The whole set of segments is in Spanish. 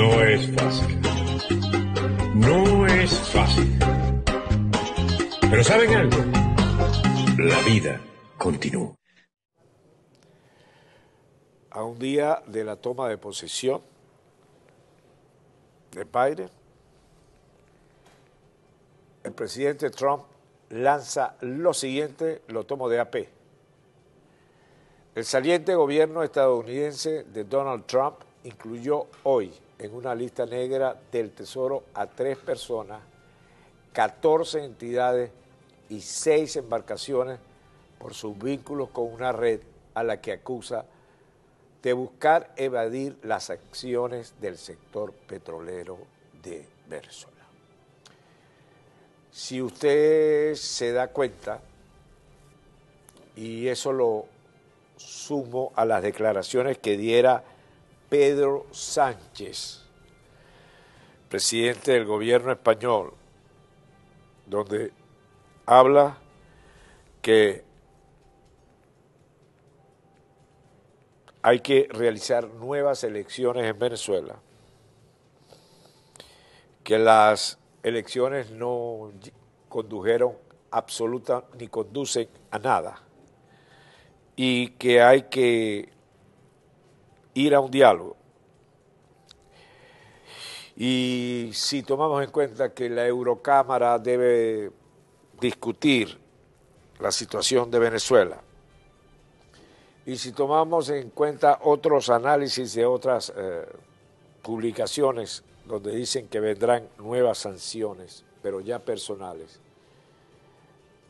No es fácil. No es fácil. Pero ¿saben algo? La vida continúa. A un día de la toma de posesión de Biden, el presidente Trump lanza lo siguiente, lo tomo de AP. El saliente gobierno estadounidense de Donald Trump incluyó hoy en una lista negra del Tesoro a tres personas, 14 entidades y seis embarcaciones por sus vínculos con una red a la que acusa de buscar evadir las acciones del sector petrolero de Venezuela. Si usted se da cuenta, y eso lo sumo a las declaraciones que diera Pedro Sánchez, presidente del gobierno español, donde habla que hay que realizar nuevas elecciones en Venezuela, que las elecciones no condujeron absoluta ni conducen a nada y que hay que ir a un diálogo. Y si tomamos en cuenta que la Eurocámara debe discutir la situación de Venezuela, y si tomamos en cuenta otros análisis de otras eh, publicaciones donde dicen que vendrán nuevas sanciones, pero ya personales,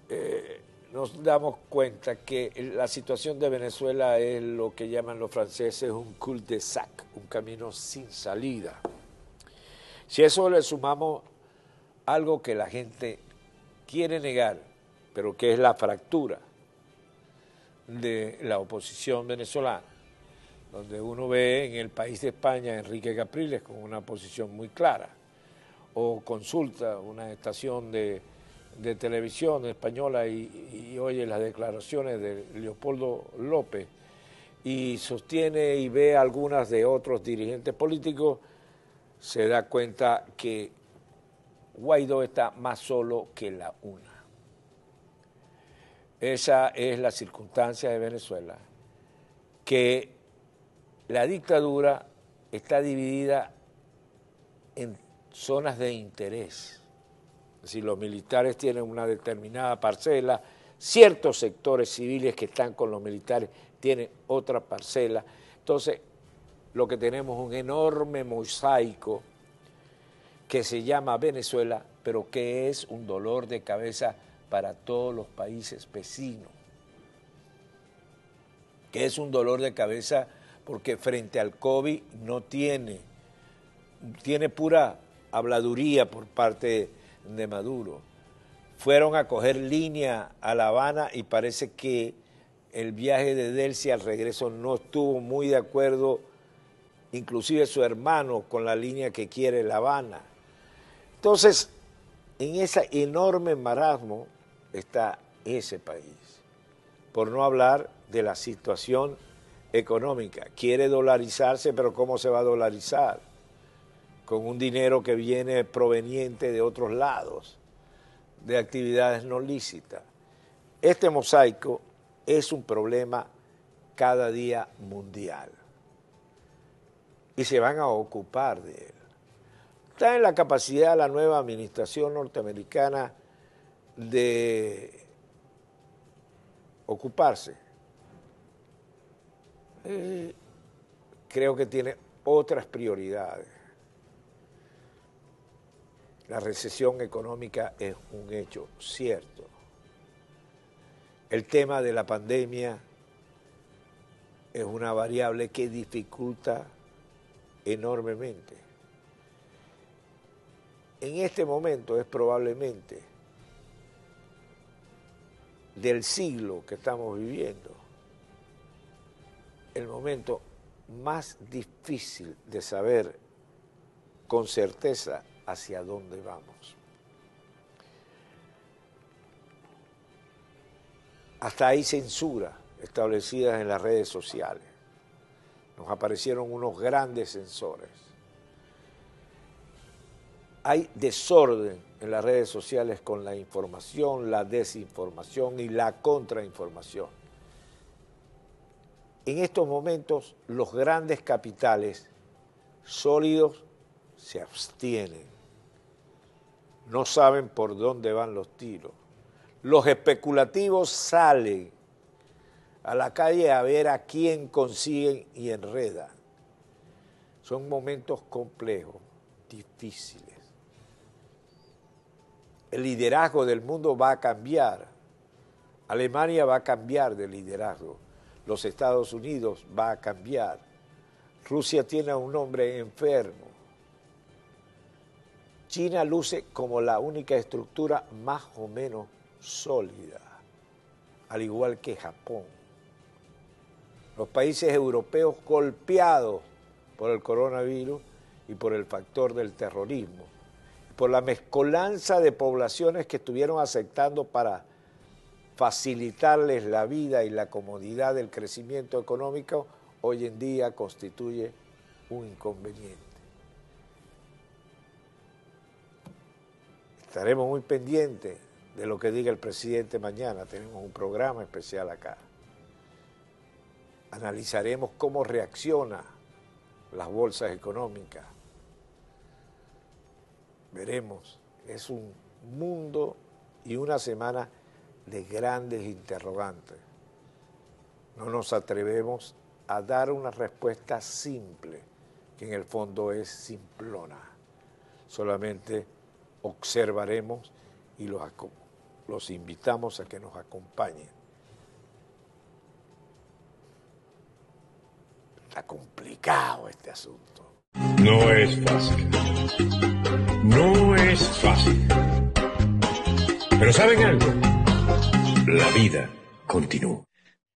eh, nos damos cuenta que la situación de Venezuela es lo que llaman los franceses un cul-de-sac, un camino sin salida. Si eso le sumamos algo que la gente quiere negar, pero que es la fractura de la oposición venezolana, donde uno ve en el país de España Enrique Capriles con una posición muy clara, o consulta una estación de, televisión española y, oye las declaraciones de Leopoldo López y sostiene y ve algunas de otros dirigentes políticos, se da cuenta que Guaidó está más solo que la una. Esa es la circunstancia de Venezuela, que la dictadura está dividida en zonas de interés. Si los militares tienen una determinada parcela, ciertos sectores civiles que están con los militares tienen otra parcela. Entonces, lo que tenemos es un enorme mosaico que se llama Venezuela, pero que es un dolor de cabeza para todos los países vecinos, que es un dolor de cabeza porque frente al COVID no tiene, tiene pura habladuría por parte de Maduro. Fueron a coger línea a La Habana y parece que el viaje de Delcy al regreso no estuvo muy de acuerdo, inclusive su hermano, con la línea que quiere La Habana. Entonces, en ese enorme marasmo, está ese país. Por no hablar de la situación económica. Quiere dolarizarse, pero ¿cómo se va a dolarizar? Con un dinero que viene proveniente de otros lados, de actividades no lícitas. Este mosaico es un problema cada día mundial. Y se van a ocupar de él. Está en la capacidad de la nueva administración norteamericana de ocuparse, eh, creo que tiene otras prioridades. La recesión económica es un hecho cierto. El tema de la pandemia es una variable que dificulta enormemente. En este momento es probablemente del siglo que estamos viviendo, el momento más difícil de saber con certeza hacia dónde vamos. Hasta hay censura establecidas en las redes sociales. Nos aparecieron unos grandes censores hay desorden en las redes sociales con la información, la desinformación y la contrainformación. En estos momentos los grandes capitales sólidos se abstienen, no saben por dónde van los tiros. Los especulativos salen a la calle a ver a quién consiguen y enredan. Son momentos complejos, difíciles. El liderazgo del mundo va a cambiar. Alemania va a cambiar de liderazgo. Los Estados Unidos va a cambiar. Rusia tiene a un hombre enfermo. China luce como la única estructura más o menos sólida, al igual que Japón. Los países europeos golpeados por el coronavirus y por el factor del terrorismo, por la mezcolanza de poblaciones que estuvieron aceptando para facilitarles la vida y la comodidad del crecimiento económico, hoy en día constituye un inconveniente. Estaremos muy pendientes de lo que diga el presidente mañana, tenemos un programa especial acá. Analizaremos cómo reacciona las bolsas económicas. Veremos, es un mundo y una semana de grandes interrogantes. No nos atrevemos a dar una respuesta simple, que en el fondo es simplona. Solamente observaremos y los, los invitamos a que nos acompañen. Está complicado este asunto. No es fácil. No es fácil. Pero ¿saben algo? La vida continúa.